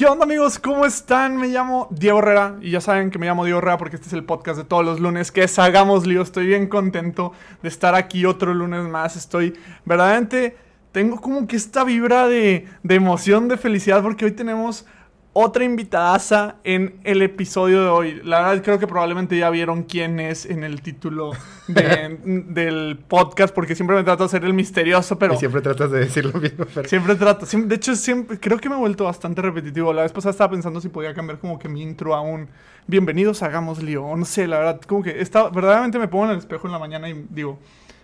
¿Qué onda amigos? ¿Cómo están? Me llamo Diego Herrera y ya saben que me llamo Diego Herrera porque este es el podcast de todos los lunes que es Hagamos Lío. Estoy bien contento de estar aquí otro lunes más. Estoy verdaderamente, tengo como que esta vibra de, de emoción, de felicidad porque hoy tenemos otra invitadaza en el episodio de hoy. La verdad creo que probablemente ya vieron quién es en el título del podcast, porque siempre me trato de ser el misterioso, pero... Y siempre tratas de decir lo mismo. Siempre trato. de hecho, siempre, creo que me he vuelto bastante repetitivo. La vez pasada estaba pensando si podía cambiar como que mi intro a un... Bienvenidos, hagamos lío. No sé, la verdad, como que está, verdaderamente me pongo en el espejo en la mañana y digo...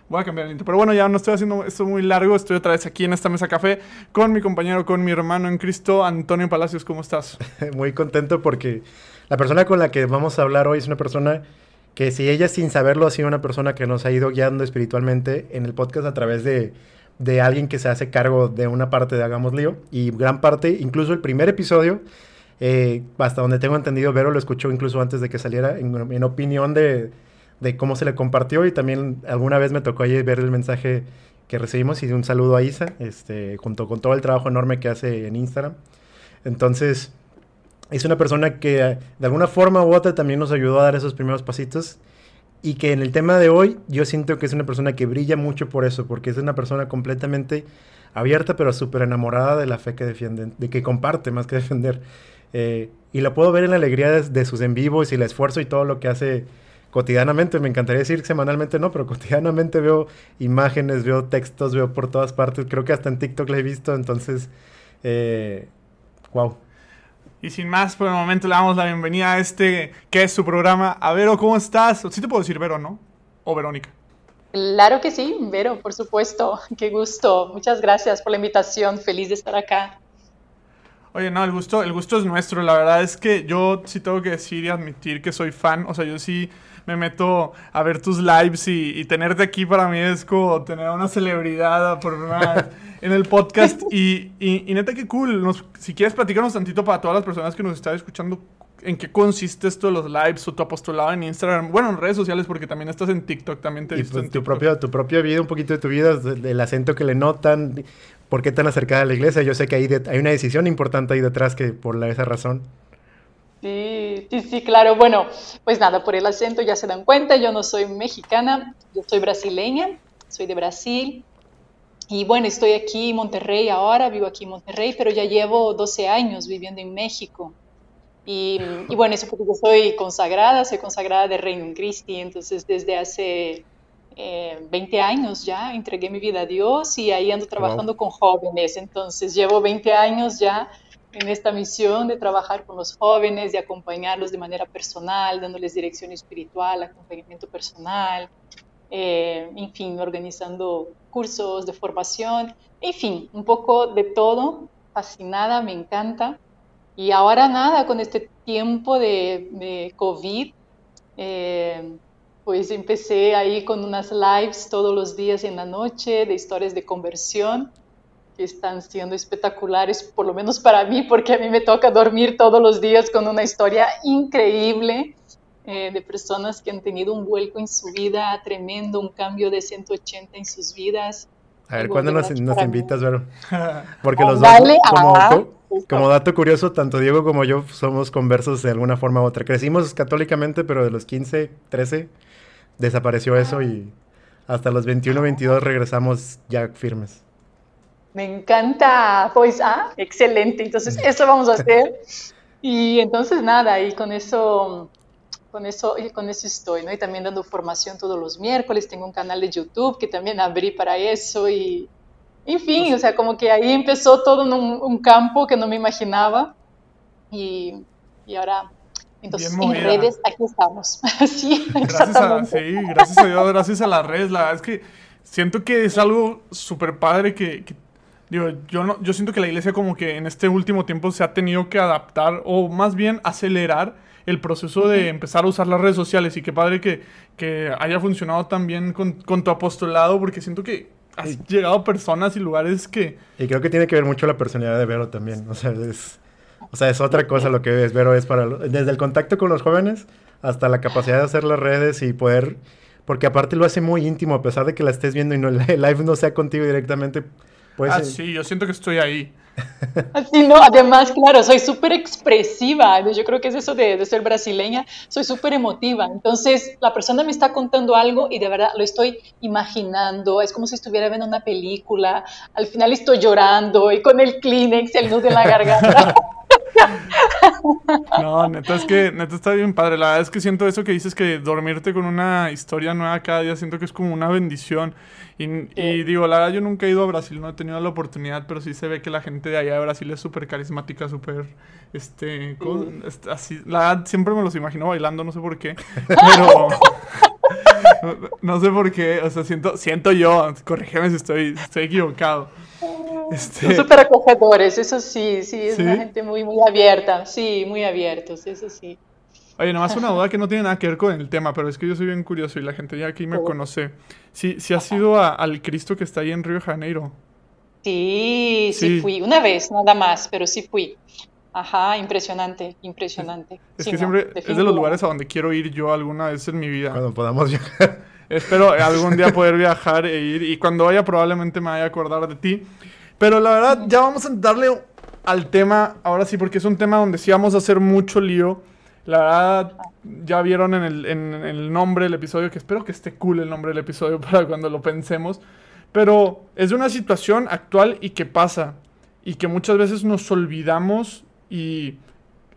Voy a cambiar el intro. Pero bueno, ya no estoy haciendo esto muy largo. Estoy otra vez aquí en esta mesa café con mi compañero, con mi hermano en Cristo, Antonio Palacios. ¿Cómo estás? muy contento porque la persona con la que vamos a hablar hoy es una persona que si ella sin saberlo ha sido una persona que nos ha ido guiando espiritualmente en el podcast a través de, de alguien que se hace cargo de una parte de Hagamos Lío y gran parte, incluso el primer episodio, eh, hasta donde tengo entendido, Vero lo escuchó incluso antes de que saliera en opinión de de cómo se le compartió y también alguna vez me tocó ahí ver el mensaje que recibimos y un saludo a Isa, este, junto con todo el trabajo enorme que hace en Instagram. Entonces, es una persona que de alguna forma u otra también nos ayudó a dar esos primeros pasitos y que en el tema de hoy yo siento que es una persona que brilla mucho por eso, porque es una persona completamente abierta pero súper enamorada de la fe que defiende, de que comparte más que defender. Eh, y la puedo ver en la alegría de, de sus en vivos y el esfuerzo y todo lo que hace cotidianamente, me encantaría decir semanalmente no, pero cotidianamente veo imágenes, veo textos, veo por todas partes, creo que hasta en TikTok la he visto, entonces, eh, wow. Y sin más, por el momento le damos la bienvenida a este, que es su programa. A Vero, ¿cómo estás? Sí te puedo decir Vero, ¿no? O Verónica. Claro que sí, Vero, por supuesto. Qué gusto. Muchas gracias por la invitación. Feliz de estar acá. Oye, no, el gusto, el gusto es nuestro. La verdad es que yo sí tengo que decir y admitir que soy fan. O sea, yo sí me meto a ver tus lives y, tenerte aquí para mí es como tener una celebridad por en el podcast. Y, y, neta, qué cool. si quieres platicarnos tantito para todas las personas que nos están escuchando, ¿en qué consiste esto de los lives o tu apostolado en Instagram? Bueno, en redes sociales, porque también estás en TikTok, también te he visto pues, tu, propio, tu propia vida, un poquito de tu vida, del acento que le notan, por qué tan acercada a la iglesia. Yo sé que hay, hay una decisión importante ahí detrás que por esa razón. Sí, sí, sí, claro. Bueno, pues nada, por el acento ya se dan cuenta, yo no soy mexicana, yo soy brasileña, soy de Brasil. Y bueno, estoy aquí en Monterrey ahora, vivo aquí en Monterrey, pero ya llevo 12 años viviendo en México. Y, bueno, eso porque yo soy consagrada, soy consagrada de Reino Christi, entonces desde hace 20 eh, años ya entregué mi vida a Dios y ahí ando trabajando con jóvenes, entonces llevo 20 años ya en esta misión de trabajar con los jóvenes, de acompañarlos de manera personal, dándoles dirección espiritual, acompañamiento personal, eh, en fin, organizando cursos de formación, en fin, un poco de todo, fascinada, me encanta. Y ahora nada, con este tiempo de, de COVID, eh, pues empecé ahí con unas lives todos los días en la noche de historias de conversión que están siendo espectaculares, por lo menos para mí, porque a mí me toca dormir todos los días con una historia increíble eh, de personas que han tenido un vuelco en su vida tremendo, un cambio de 180 en sus vidas. A ver, ¿cuándo nos, invitas, Vero? Porque los dos, como, como, dato curioso, tanto Diego como yo somos conversos de alguna forma u otra. Crecimos católicamente, pero de los 15, 13 desapareció eso y hasta los 21, 22 regresamos ya firmes. Me encanta, pues, ah, excelente. Entonces, eso vamos a hacer. Y entonces, nada, y con eso, con eso, con eso estoy, ¿no? Y también dando formación todos los miércoles. Tengo un canal de YouTube que también abrí para eso y, en fin, o sea, como que ahí empezó todo en un, campo que no me imaginaba. Y, y ahora entonces, en redes, aquí estamos. sí, gracias a, sí, gracias a Dios, gracias a las redes. La verdad es que siento que es algo súper padre que, que, Digo, yo, no, yo siento que la iglesia como que en este último tiempo se ha tenido que adaptar o más bien acelerar el proceso de empezar a usar las redes sociales. Y qué padre que, que haya funcionado también con, con tu apostolado porque siento que has llegado a personas y lugares que... Y creo que tiene que ver mucho la personalidad de Vero también, o sea, es, o sea, es otra cosa lo que es Vero, es para... Desde el contacto con los jóvenes hasta la capacidad de hacer las redes y poder... Porque aparte lo hace muy íntimo, a pesar de que la estés viendo y no, el live no sea contigo directamente, Pues, ah, eh, sí, yo siento que estoy ahí. Así, no, además, claro, soy súper expresiva. Yo creo que es eso de, de ser brasileña. Soy súper emotiva. Entonces, la persona me está contando algo y de verdad lo estoy imaginando. Es como si estuviera viendo una película. Al final estoy llorando y con el Kleenex y el nudo en la garganta. No, neta, es que neta está bien padre. La verdad es que siento eso que dices que dormirte con una historia nueva cada día, siento que es como una bendición. Y, y digo, la verdad, yo nunca he ido a Brasil, no he tenido la oportunidad, pero sí se ve que la gente de allá de Brasil es súper carismática, súper, este. Est- así. La verdad, siempre me los imagino bailando, no sé por qué, pero... no- No sé por qué, o sea, siento, siento yo, corrígeme si estoy, estoy equivocado. Son Este, súper acogedores, eso sí, sí, es ¿Sí? una gente muy, muy abierta. Sí, muy abiertos, eso sí. Oye, nomás una duda que no tiene nada que ver con el tema, pero es que yo soy bien curioso y la gente ya aquí me conoce. Si, si has ido a- al Cristo que está ahí en Río de Janeiro. Sí, sí, Sí. fui, una vez nada más, pero sí fui. Ajá, impresionante, impresionante. Es Sí, que no, siempre es de los lugares a donde quiero ir yo alguna vez en mi vida. cuando podamos viajar. Espero algún día poder viajar e ir y cuando vaya probablemente me vaya a acordar de ti. Pero la verdad, ya vamos a darle al tema, ahora sí, porque es un tema donde sí vamos a hacer mucho lío. La verdad, ya vieron en el, en el nombre del episodio, que espero que esté cool el nombre del episodio para cuando lo pensemos. Pero es de una situación actual y que pasa. Y que muchas veces nos olvidamos y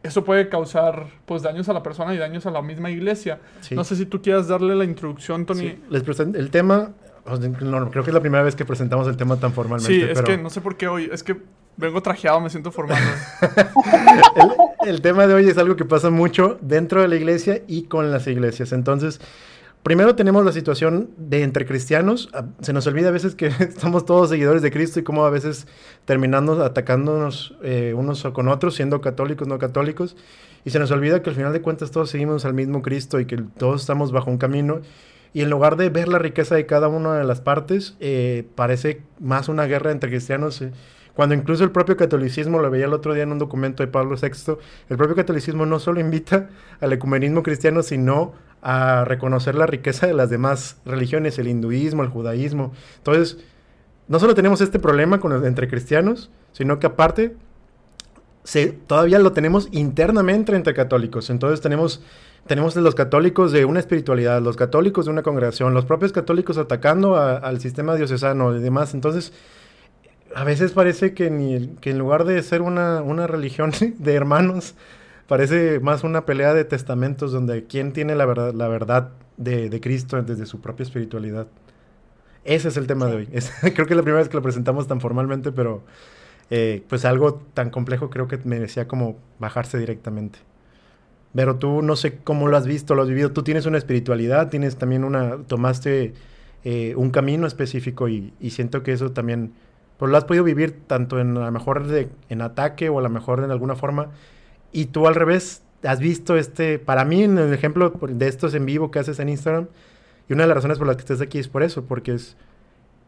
eso puede causar pues daños a la persona y daños a la misma iglesia. Sí. No sé si tú quieras darle la introducción, Tony. Sí, les presento el tema. Creo que es la primera vez que presentamos el tema tan formalmente. Sí, es pero que no sé por qué hoy, es que vengo trajeado, me siento formal. el, el tema de hoy es algo que pasa mucho dentro de la iglesia y con las iglesias. Entonces, primero tenemos la situación de entre cristianos. Ah, Se nos olvida a veces que somos todos seguidores de Cristo y cómo a veces terminamos atacándonos eh, unos con otros, siendo católicos, no católicos. Y se nos olvida que al final de cuentas todos seguimos al mismo Cristo y que todos estamos bajo un camino. Y en lugar de ver la riqueza de cada una de las partes, eh, parece más una guerra entre cristianos. eh, cuando incluso el propio catolicismo, lo veía el otro día en un documento de Pablo VI, el propio catolicismo no solo invita al ecumenismo cristiano, sino a reconocer la riqueza de las demás religiones, el hinduismo, el judaísmo. Entonces, no solo tenemos este problema con, entre cristianos, sino que aparte se, todavía lo tenemos internamente entre católicos. Entonces tenemos, tenemos los católicos de una espiritualidad, los católicos de una congregación, los propios católicos atacando a- al sistema diocesano y demás. Entonces, a veces parece que, ni, que en lugar de ser una, una religión de hermanos, parece más una pelea de testamentos donde quién tiene la verdad, la verdad de, de Cristo desde su propia espiritualidad. Ese es el tema de hoy. Es- creo que es la primera vez que lo presentamos tan formalmente, pero eh, pues algo tan complejo creo que merecía como bajarse directamente. Pero tú no sé cómo lo has visto, lo has vivido. Tú tienes una espiritualidad, tienes también una, tomaste eh, un camino específico y, y siento que eso también, pues lo has podido vivir tanto en a lo mejor de- en ataque o a lo mejor en alguna forma. Y tú al revés, has visto este, para mí en el ejemplo de estos en vivo que haces en Instagram, y una de las razones por las que estás aquí es por eso, porque es,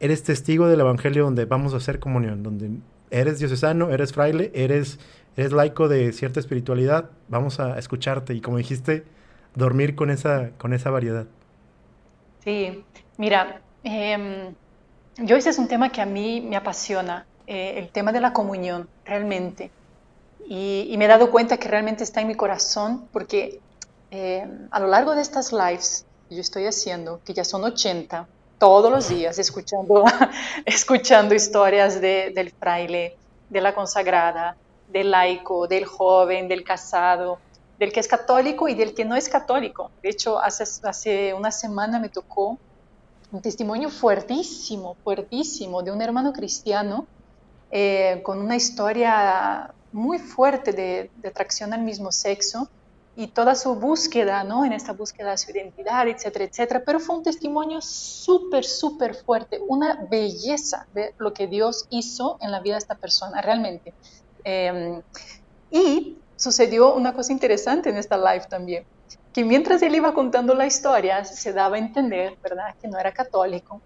eres testigo del evangelio donde vamos a hacer comunión, donde eres diocesano, eres fraile, eres, eres laico de cierta espiritualidad, vamos a escucharte y como dijiste, dormir con esa, con esa variedad. Sí, mira, em, yo ese es un tema que a mí me apasiona, eh, el tema de la comunión, realmente. Y, me he dado cuenta que realmente está en mi corazón porque em, a lo largo de estas lives que yo estoy haciendo, que ya son 80, todos los días escuchando, escuchando historias de- del fraile, de la consagrada, del laico, del joven, del casado, del que es católico y del que no es católico. De hecho, hace, hace una semana me tocó un testimonio fuertísimo, fuertísimo de un hermano cristiano eh, con una historia muy fuerte de, de atracción al mismo sexo y toda su búsqueda, ¿no? En esta búsqueda de su identidad, etcétera, etcétera. Pero fue un testimonio súper, súper fuerte, una belleza de lo que Dios hizo en la vida de esta persona, realmente. Eh, y sucedió una cosa interesante en esta live también, que mientras él iba contando la historia, se daba a entender, ¿verdad?, que no era católico.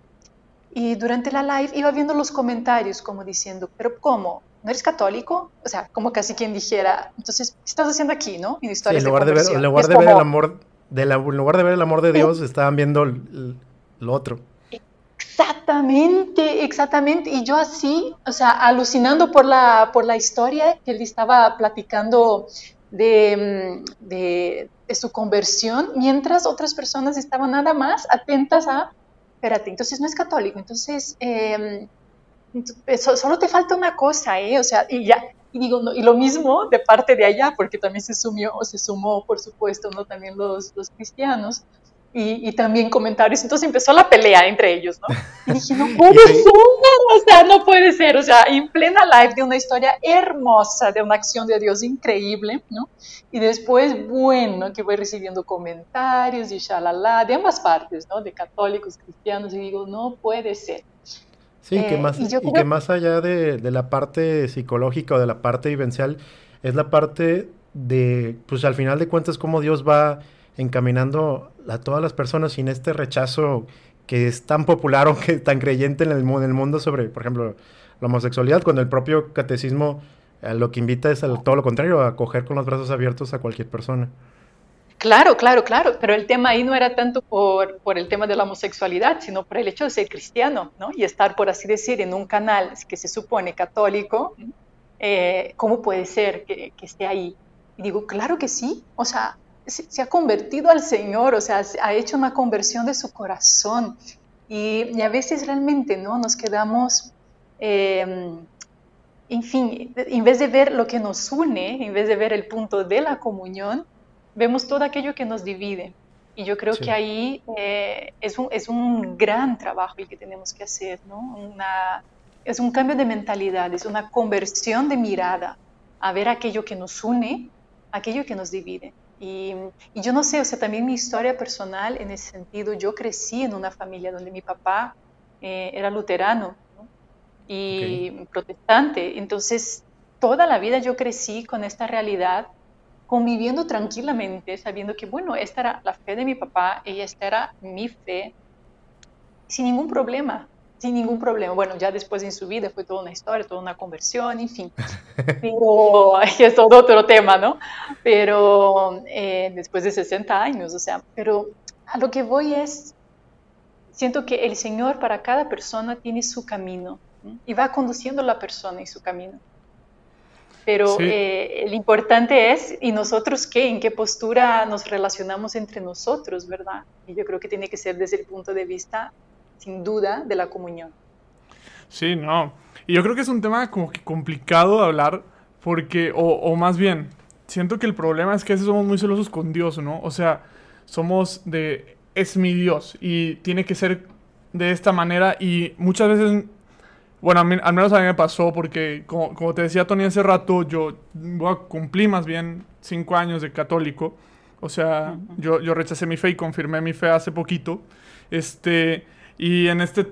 Y durante la live iba viendo los comentarios como diciendo, pero ¿cómo? ¿No eres católico? O sea, como casi quien dijera, entonces, ¿qué estás haciendo aquí, no? En Sí, historias en lugar de ver, conversión. en lugar de ver el como- amor, de la- en lugar de ver el amor de Dios, estaban viendo lo otro. Exactamente, exactamente. Y yo así, o sea, alucinando por la, por la historia que él estaba platicando de, mm, de, su conversión, mientras otras personas estaban nada más atentas a, espérate, entonces no es católico, entonces eh, solo te falta una cosa, ¿eh? O sea, y ya, y digo, y lo mismo de parte de allá, porque también se sumió, se sumó, por supuesto, ¿no? También los, los cristianos. Y, y, también comentarios. Entonces empezó la pelea entre ellos, ¿no? Y dije, no puede ser, o sea, no puede ser, o sea, en plena live de una historia hermosa, de una acción de Dios increíble, ¿no? Y después, bueno, que voy recibiendo comentarios y shalala, de ambas partes, ¿no? De católicos, cristianos, y digo, no puede ser. Sí, que eh, más, y, que más allá de, la parte psicológica o de la parte vivencial, es la parte de, pues al final de cuentas, cómo Dios va encaminando a todas las personas sin este rechazo que es tan popular o que tan creyente en el, en el mundo sobre, por ejemplo, la homosexualidad, cuando el propio catecismo eh, lo que invita es todo lo contrario, a acoger con los brazos abiertos a cualquier persona. Claro, claro, claro, pero el tema ahí no era tanto por, por, el tema de la homosexualidad, sino por el hecho de ser cristiano, ¿no? Y estar, por así decir, en un canal que se supone católico, eh, ¿cómo puede ser que, que, esté ahí? Y digo, claro que sí, o sea, se, ha convertido al Señor, o sea, ha hecho una conversión de su corazón. Y, y a veces realmente, ¿no? Nos quedamos... Eh, en fin, en vez de ver lo que nos une, en vez de ver el punto de la comunión, vemos todo aquello que nos divide. Y yo creo que ahí eh, es, un, es, un, gran trabajo el que tenemos que hacer, ¿no? Una, es un cambio de mentalidad, es una conversión de mirada a ver aquello que nos une, aquello que nos divide. Y, y, yo no sé, o sea, también mi historia personal en ese sentido, yo crecí en una familia donde mi papá eh, era luterano y protestante, entonces toda la vida yo crecí con esta realidad conviviendo tranquilamente, sabiendo que, bueno, esta era la fe de mi papá y esta era mi fe, sin ningún problema, sin ningún problema. Bueno, ya después en su vida fue toda una historia, toda una conversión, en fin. Pero es todo otro tema, ¿no? Pero eh, después de 60 años, o sea, pero a lo que voy es, siento que el Señor para cada persona tiene su camino y va conduciendo a la persona en su camino. Pero eh, lo importante es, ¿y nosotros qué? ¿En qué postura nos relacionamos entre nosotros, verdad? Y yo creo que tiene que ser desde el punto de vista, sin duda, de la comunión. Sí, no. Y yo creo que es un tema como que complicado de hablar, porque, o, o más bien, siento que el problema es que a veces somos muy celosos con Dios, ¿no? O sea, somos de, es mi Dios y tiene que ser de esta manera y muchas veces bueno, al menos a mí me pasó porque, como, te decía Tony hace rato, yo cumplir más bien cinco años de católico. O sea, yo, yo rechacé mi fe y confirmé mi fe hace poquito. Este, y en este,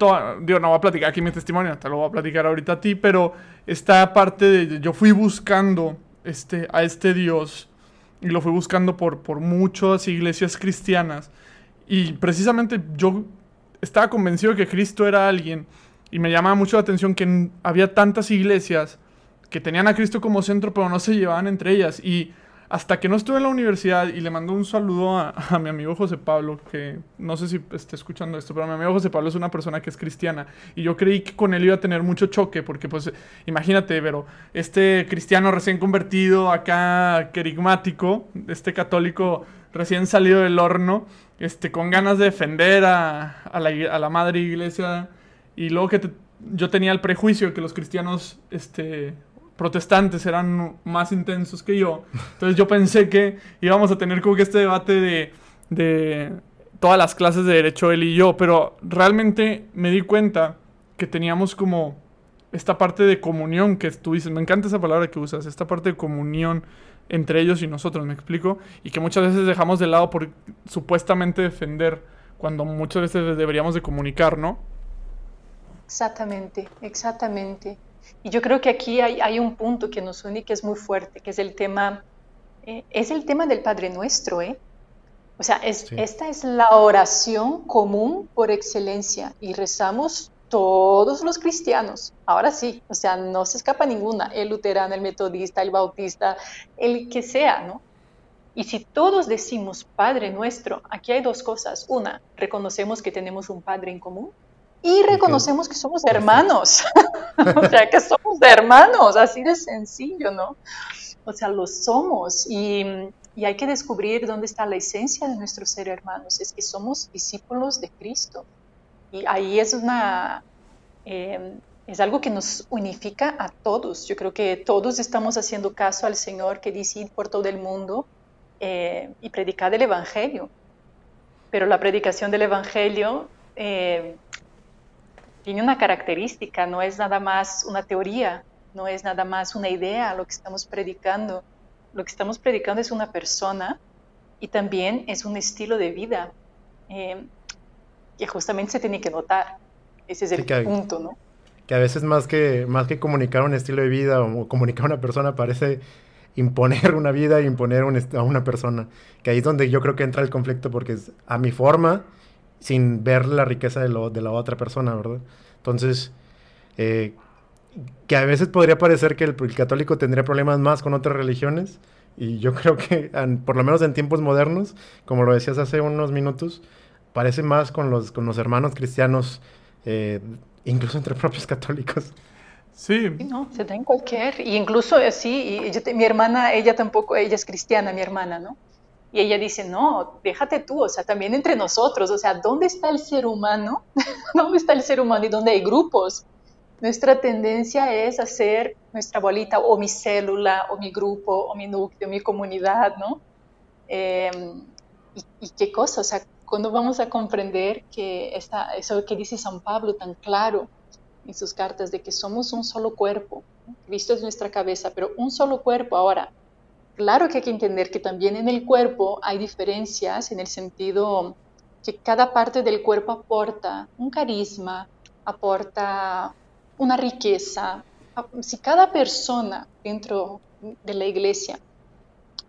digo, no voy a platicar aquí mi testimonio, te lo voy a platicar ahorita a ti, pero esta parte de, yo fui buscando este, a este Dios y lo fui buscando por, por muchas iglesias cristianas. Y precisamente yo estaba convencido de que Cristo era alguien y me llama mucho la atención que había tantas iglesias que tenían a Cristo como centro, pero no se llevaban entre ellas. Y hasta que no estuve en la universidad y le mando un saludo a, mi amigo José Pablo, que no sé si esté escuchando esto, pero mi amigo José Pablo es una persona que es cristiana. Y yo creí que con él iba a tener mucho choque, porque pues imagínate, pero este cristiano recién convertido, acá querigmático, este católico recién salido del horno, este, con ganas de defender a, a, la, a la madre iglesia y luego que yo tenía el prejuicio de que los cristianos este, protestantes eran más intensos que yo. Entonces yo pensé que íbamos a tener como que este debate de, de todas las clases de derecho él y yo, pero realmente me di cuenta que teníamos como esta parte de comunión que tú dices, me encanta esa palabra que usas, esta parte de comunión entre ellos y nosotros, me explico, y que muchas veces dejamos de lado por supuestamente defender cuando muchas veces deberíamos de comunicar, ¿no? Exactamente, exactamente. Y yo creo que aquí hay, un punto que nos une que es muy fuerte, que es el tema, eh, es el tema del Padre Nuestro, ¿eh? O sea, esta es la oración común por excelencia y rezamos todos los cristianos. Ahora sí, o sea, no se escapa ninguna, el luterano, el metodista, el bautista, el que sea, ¿no? Y si todos decimos Padre nuestro, aquí hay dos cosas. Una, reconocemos que tenemos un Padre en común y reconocemos que, somos hermanos, o sea, que somos hermanos, así de sencillo, ¿no? O sea, lo somos y, y, hay que descubrir dónde está la esencia de nuestro ser hermanos, es que somos discípulos de Cristo. Y ahí es una... Eh, es algo que nos unifica a todos. Yo creo que todos estamos haciendo caso al Señor que dice ir por todo el mundo eh, y predicar el Evangelio. Pero la predicación del Evangelio eh, tiene una característica, no es nada más una teoría, no es nada más una idea lo que estamos predicando. Lo que estamos predicando es una persona y también es un estilo de vida eh, que justamente se tiene que notar. Ese es el punto, ¿no? Que a veces más que, más que comunicar un estilo de vida o comunicar a una persona parece imponer una vida e imponer a una persona. Que ahí es donde yo creo que entra el conflicto porque es a mi forma sin ver la riqueza de, lo, de la otra persona, ¿verdad? Entonces, eh, que a veces podría parecer que el, católico tendría problemas más con otras religiones, y yo creo que, por lo menos en tiempos modernos, como lo decías hace unos minutos, parece más con los, con los hermanos cristianos, eh, incluso entre propios católicos. Sí. No, se da en cualquier, y incluso así, y mi hermana, ella tampoco, ella es cristiana, mi hermana, ¿no? Y ella dice, no, déjate tú, o sea, también entre nosotros, o sea, ¿dónde está el ser humano? ¿Dónde está el ser humano y dónde hay grupos? Nuestra tendencia es hacer nuestra bolita o mi célula o mi grupo o mi núcleo, mi comunidad, ¿no? Em, y, qué cosa, o sea, cuando vamos a comprender que esta, eso que dice San Pablo tan claro en sus cartas de que somos un solo cuerpo, Cristo es nuestra cabeza, pero un solo cuerpo ahora, Claro que hay que entender que también en el cuerpo hay diferencias en el sentido que cada parte del cuerpo aporta un carisma, aporta una riqueza. Si cada persona dentro de la iglesia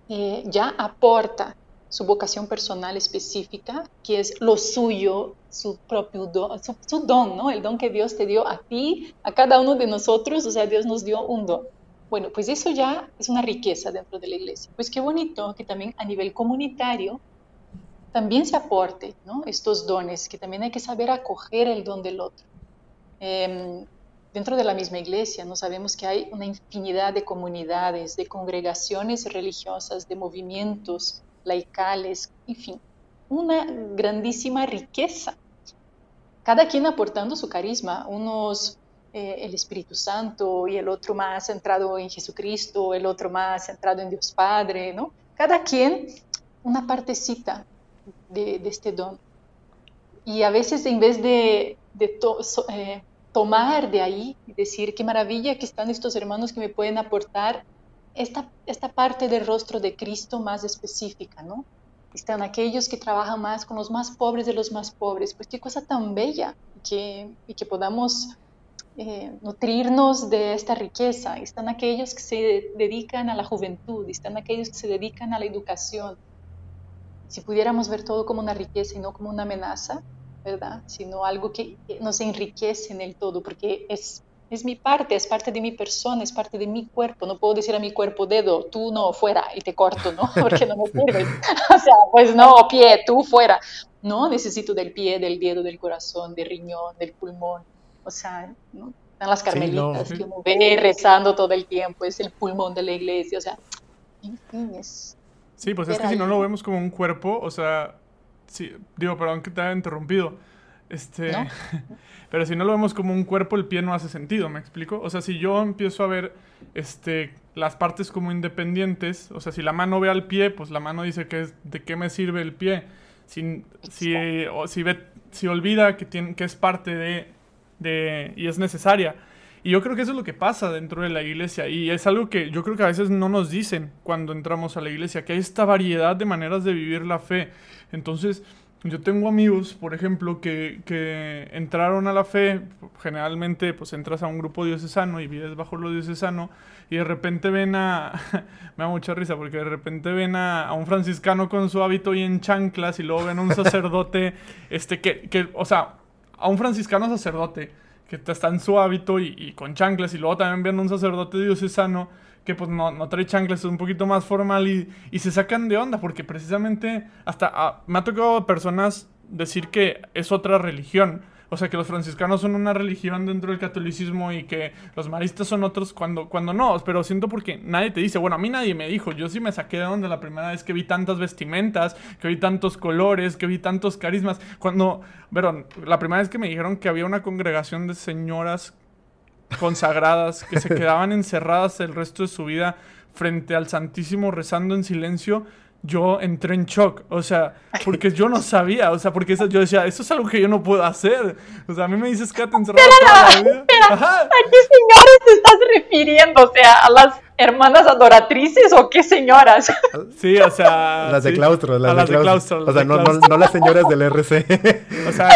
eh, ya aporta su vocación personal específica, que es lo suyo, su propio don, su, su, don, ¿no? El don que Dios te dio a ti, a cada uno de nosotros, o sea, Dios nos dio un don. Bueno, pues eso ya es una riqueza dentro de la iglesia. Pues qué bonito que también a nivel comunitario también se aporte estos dones, que también hay que saber acoger el don del otro. Em, dentro de la misma iglesia, no sabemos que hay una infinidad de comunidades, de congregaciones religiosas, de movimientos laicales, en fin, una grandísima riqueza. Cada quien aportando su carisma, unos eh, el Espíritu Santo y el otro más centrado en Jesucristo, el otro más centrado en Dios Padre, ¿no? Cada quien una partecita de, este don. Y a veces en vez de, eh, tomar de ahí y decir qué maravilla que están estos hermanos que me pueden aportar esta, esta parte del rostro de Cristo más específica, ¿no? Están aquellos que trabajan más con los más pobres de los más pobres. Pues qué cosa tan bella que, y que podamos eh, nutrirnos de esta riqueza. Están aquellos que se dedican a la juventud, están aquellos que se dedican a la educación. Si pudiéramos ver todo como una riqueza y no como una amenaza, ¿verdad? Sino algo que nos enriquece en el todo, porque es, es mi parte, es parte de mi persona, es parte de mi cuerpo. No puedo decir a mi cuerpo, dedo, tú no, fuera, y te corto, ¿no? Porque no me sirve. o sea, pues no, pie, tú fuera. No, necesito del pie, del dedo, del corazón, del riñón, del pulmón o sea, ¿no? Están las carmelitas que uno ve rezando todo el tiempo, es el pulmón de la iglesia, o sea, en fin, es... Sí, pues es que si no lo vemos como un cuerpo, o sea, sí, digo, perdón que te haya interrumpido, este, pero si no lo vemos como un cuerpo, el pie no hace sentido, ¿me explico? O sea, si yo empiezo a ver, este, las partes como independientes, o sea, si la mano ve al pie, pues la mano dice que es, de qué me sirve el pie. Si, si, si, ve, si olvida que, tiene, que es parte de de, y es necesaria. Y yo creo que eso es lo que pasa dentro de la iglesia y es algo que yo creo que a veces no nos dicen cuando entramos a la iglesia, que hay esta variedad de maneras de vivir la fe. Entonces, yo tengo amigos, por ejemplo, que, que entraron a la fe, generalmente pues entras a un grupo diocesano y vives bajo lo diocesano y de repente ven a, me da mucha risa porque de repente ven a, a, un franciscano con su hábito y en chanclas y luego ven a un sacerdote, este, que, que, o sea, a un franciscano sacerdote que está en su hábito y, con chanclas y luego también viendo a un sacerdote diocesano que pues no, no trae chanclas, es un poquito más formal y, y se sacan de onda porque precisamente hasta ah, me ha tocado personas decir que es otra religión. O sea, que los franciscanos son una religión dentro del catolicismo y que los maristas son otros cuando, cuando no, pero siento porque nadie te dice, bueno, a mí nadie me dijo, yo sí me saqué de donde la primera vez que vi tantas vestimentas, que vi tantos colores, que vi tantos carismas, cuando, pero la primera vez que me dijeron que había una congregación de señoras consagradas que se quedaban encerradas el resto de su vida frente al Santísimo rezando en silencio, yo entré en shock, o sea, porque yo no sabía, o sea, porque eso, yo decía, eso es algo que yo no puedo hacer, o sea, a mí me dices que te encerrado toda la vida. ¿A qué señores te estás refiriendo? O sea, a las hermanas adoratrices o qué señoras? Sí, o sea... Las de claustro, las, a las de de claustro. claustro. o sea, no, no, claustro. no las señoras del RC. O sea,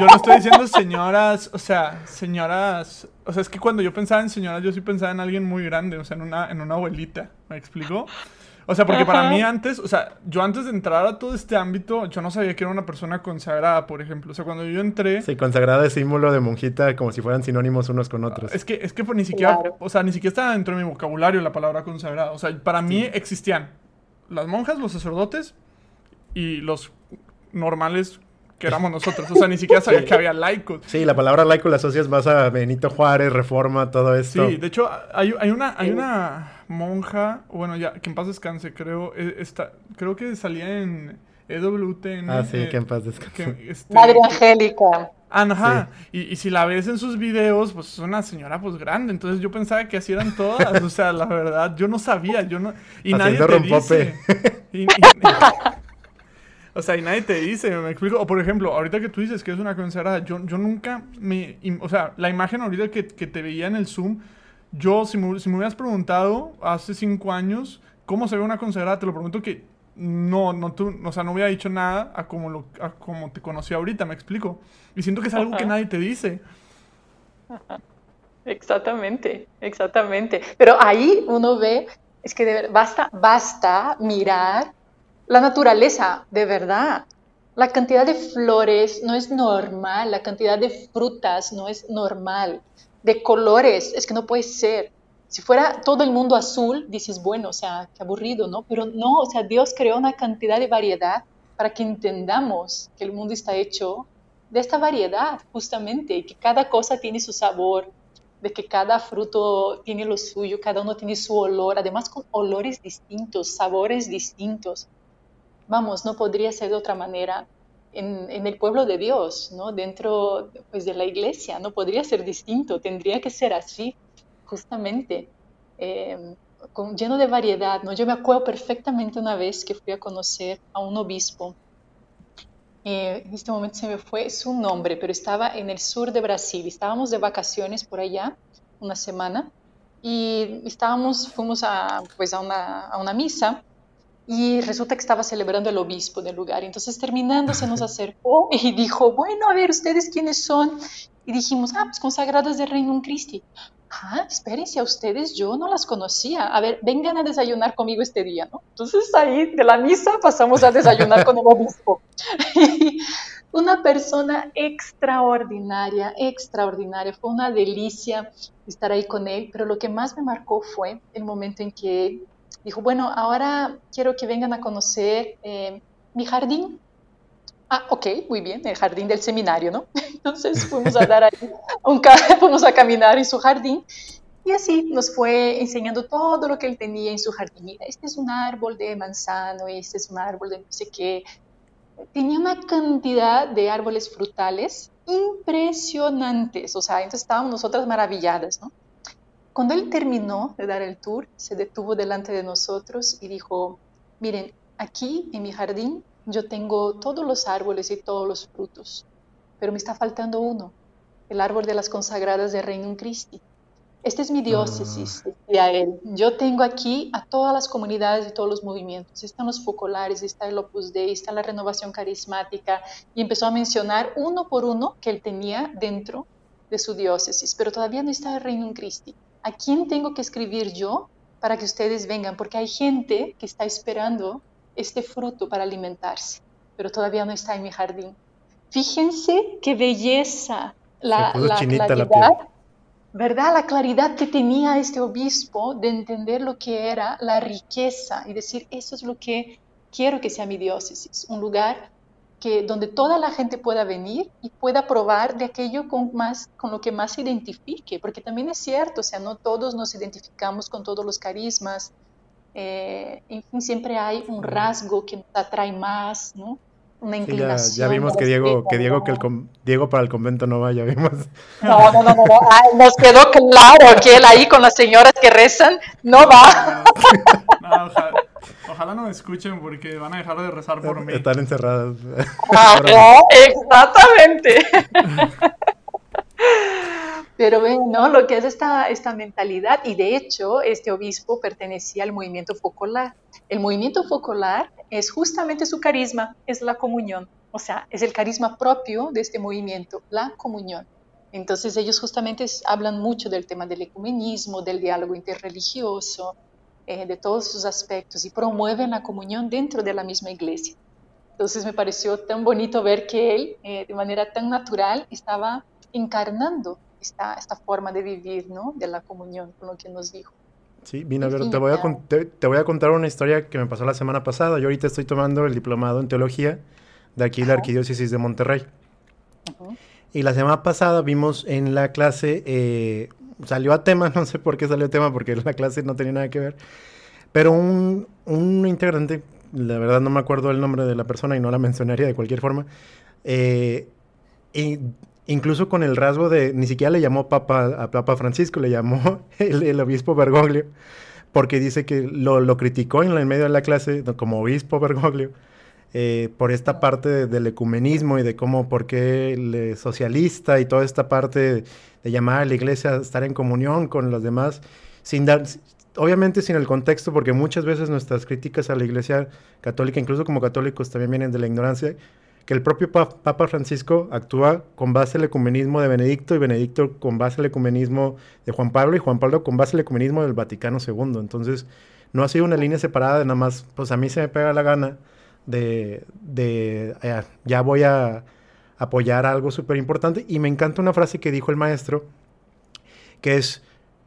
yo no estoy diciendo señoras, o sea, señoras, o sea, es que cuando yo pensaba en señoras, yo sí pensaba en alguien muy grande, o sea, en una, en una abuelita, ¿me explico? O sea, porque para mí antes, o sea, yo antes de entrar a todo este ámbito, yo no sabía que era una persona consagrada, por ejemplo. O sea, cuando yo entré, Sí, consagrada es símbolo de monjita como si fueran sinónimos unos con otros. es que, es que pues, ni siquiera, Claro. o sea, ni siquiera estaba dentro de mi vocabulario la palabra consagrada. O sea, para mí existían las monjas, los sacerdotes y los normales que éramos nosotros. O sea, ni siquiera sabía que había laicos. Sí, la palabra laico la asocias más a Benito Juárez, Reforma, todo esto. Sí, de hecho, hay, hay una, hay una monja, bueno, ya, que en paz descanse, creo, eh, está, creo que salía en EWTN. Ah, sí, eh, que en paz descanse. que, este, Madre Angélica. Ajá, y, y si la ves en sus videos, pues es una señora pues grande, entonces yo pensaba que así eran todas, o sea, la verdad, yo no sabía, yo no... Y nadie Haciendo te rompope. dice... Y- y- o sea, y nadie te dice, me explico. O por ejemplo, ahorita que tú dices que es una consagrada, yo, yo nunca me... O sea, la imagen ahorita que, que te veía en el Zoom, yo, si me, si me hubieras preguntado hace cinco años cómo se ve una consagrada, te lo pregunto que no, no, tú, o sea, no hubiera dicho nada a como, lo, a como te conocí ahorita, me explico. Y siento que es algo que nadie te dice. Exactamente, exactamente. Pero ahí uno ve, es que de basta, basta mirar la naturaleza, de verdad. La cantidad de flores no es normal, la cantidad de frutas no es normal, de colores, es que no puede ser. Si fuera todo el mundo azul, dices, bueno, o sea, qué aburrido, ¿no? Pero no, o sea, Dios creó una cantidad de variedad para que entendamos que el mundo está hecho de esta variedad, justamente, y que cada cosa tiene su sabor, de que cada fruto tiene lo suyo, cada uno tiene su olor, además con olores distintos, sabores distintos. Vamos, no podría ser de otra manera en, el pueblo de Dios, ¿no? Dentro pues, de la iglesia, no podría ser distinto, tendría que ser así, justamente, eh, con, lleno de variedad, ¿no? Yo me acuerdo perfectamente una vez que fui a conocer a un obispo en este momento se me fue su nombre, pero estaba en el sur de Brasil. Estábamos de vacaciones por allá una semana y estábamos, fuimos a, pues a, una, a una misa y resulta que estaba celebrando el obispo del lugar. Entonces terminando se nos acercó y dijo, bueno, a ver, ¿ustedes quiénes son? Y dijimos, ah, pues consagradas del Reino Christi. Ah, espérense a ustedes, yo no las conocía. A ver, vengan a desayunar conmigo este día, ¿no? Entonces ahí de la misa pasamos a desayunar con el obispo. una persona extraordinaria, extraordinaria. Fue una delicia estar ahí con él, pero lo que más me marcó fue el momento en que dijo, bueno, ahora quiero que vengan a conocer eh, mi jardín. Ah, ok, muy bien, el jardín del seminario, ¿no? Entonces fuimos a dar ahí un fuimos a caminar en su jardín y así nos fue enseñando todo lo que él tenía en su jardín. Mira, este es un árbol de manzano, este es un árbol de no sé qué. Tenía una cantidad de árboles frutales impresionantes, o sea, entonces estábamos nosotras maravilladas, ¿no? Cuando él terminó de dar el tour, se detuvo delante de nosotros y dijo, miren, aquí en mi jardín yo tengo todos los árboles y todos los frutos, pero me está faltando uno, el árbol de las consagradas de Reino Christi. Esta es mi diócesis, decía él. Yo tengo aquí a todas las comunidades y todos los movimientos. Están los focolares, está el Opus Dei, está la renovación carismática. Y empezó a mencionar uno por uno que él tenía dentro de su diócesis, pero todavía no está el Reino Christi. ¿A quién tengo que escribir yo para que ustedes vengan? Porque hay gente que está esperando este fruto para alimentarse, pero todavía no está en mi jardín. Fíjense qué belleza la, la la claridad, piel. ¿verdad? La claridad que tenía este obispo de entender lo que era la riqueza y decir, eso es lo que quiero que sea mi diócesis, un lugar que donde toda la gente pueda venir y pueda probar de aquello con, más, con lo que más se identifique, porque también es cierto, o sea, no todos nos identificamos con todos los carismas, eh, en fin, siempre hay un rasgo que nos atrae más, ¿no? Una inclinación. ya, vimos que Diego, que Diego, que el Diego para el convento no va, ya vimos. No, no, no, no, nos quedó claro que él ahí con las señoras que rezan no va. No, Ojalá no me escuchen porque van a dejar de rezar por mí. Están encerradas. Ah, exactamente. Pero ven, ¿no? Lo que es esta, esta mentalidad, y de hecho, este obispo pertenecía al movimiento focolar. El movimiento focolar es justamente su carisma, es la comunión. O sea, es el carisma propio de este movimiento, la comunión. Entonces ellos justamente hablan mucho del tema del ecumenismo, del diálogo interreligioso, eh, de todos sus aspectos y promueven la comunión dentro de la misma iglesia. Entonces me pareció tan bonito ver que él, eh, de manera tan natural, estaba encarnando esta, esta forma de vivir, ¿no? De la comunión, con lo que nos dijo. Sí, vino a ver, te voy a, te, voy a contar una historia que me pasó la semana pasada. Yo ahorita estoy tomando el diplomado en teología de aquí, la Arquidiócesis de Monterrey. Y la semana pasada vimos en la clase eh, salió a tema, no sé por qué salió a tema, porque la clase no tenía nada que ver. Pero un, un integrante, la verdad no me acuerdo el nombre de la persona y no la mencionaría de cualquier forma, eh, incluso con el rasgo de, ni siquiera le llamó Papa a Papa Francisco, le llamó el, obispo Bergoglio, porque dice que lo, lo, criticó en, el medio de la clase como obispo Bergoglio. Eh, por esta parte del ecumenismo y de cómo, por qué el socialista y toda esta parte de llamar a la iglesia a estar en comunión con los demás, sin dar, obviamente sin el contexto, porque muchas veces nuestras críticas a la iglesia católica, incluso como católicos, también vienen de la ignorancia, que el propio Papa Francisco actúa con base al ecumenismo de Benedicto y Benedicto con base al ecumenismo de Juan Pablo y Juan Pablo con base al ecumenismo del Vaticano II. Entonces, no ha sido una línea separada de nada más, pues a mí se me pega la gana de, de eh, ya voy a apoyar algo súper importante. Y me encanta una frase que dijo el maestro, que es,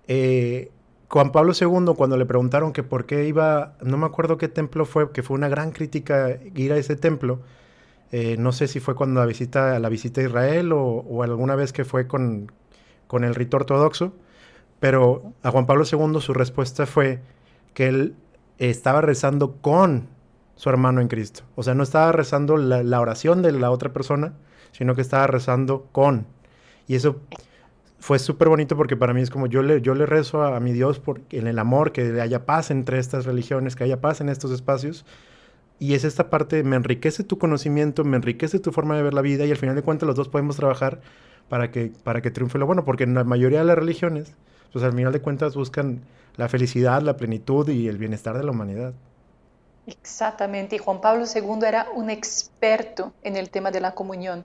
eh, Juan Pablo II, cuando le preguntaron que por qué iba, no me acuerdo qué templo fue, que fue una gran crítica ir a ese templo, eh, no sé si fue cuando la visita, la visita a Israel o, alguna vez que fue con, con el rito ortodoxo, pero a Juan Pablo II su respuesta fue que él estaba rezando con su hermano en Cristo. O sea, no estaba rezando la, oración de la otra persona, sino que estaba rezando con. Y eso fue súper bonito porque para mí es como yo le, yo le rezo a, mi Dios por, en el amor, que haya paz entre estas religiones, que haya paz en estos espacios. Y es esta parte, me enriquece tu conocimiento, me enriquece tu forma de ver la vida y al final de cuentas los dos podemos trabajar para que, para que triunfe lo bueno, porque en la mayoría de las religiones, pues al final de cuentas buscan la felicidad, la plenitud y el bienestar de la humanidad. Exactamente, y Juan Pablo II era un experto en el tema de la comunión.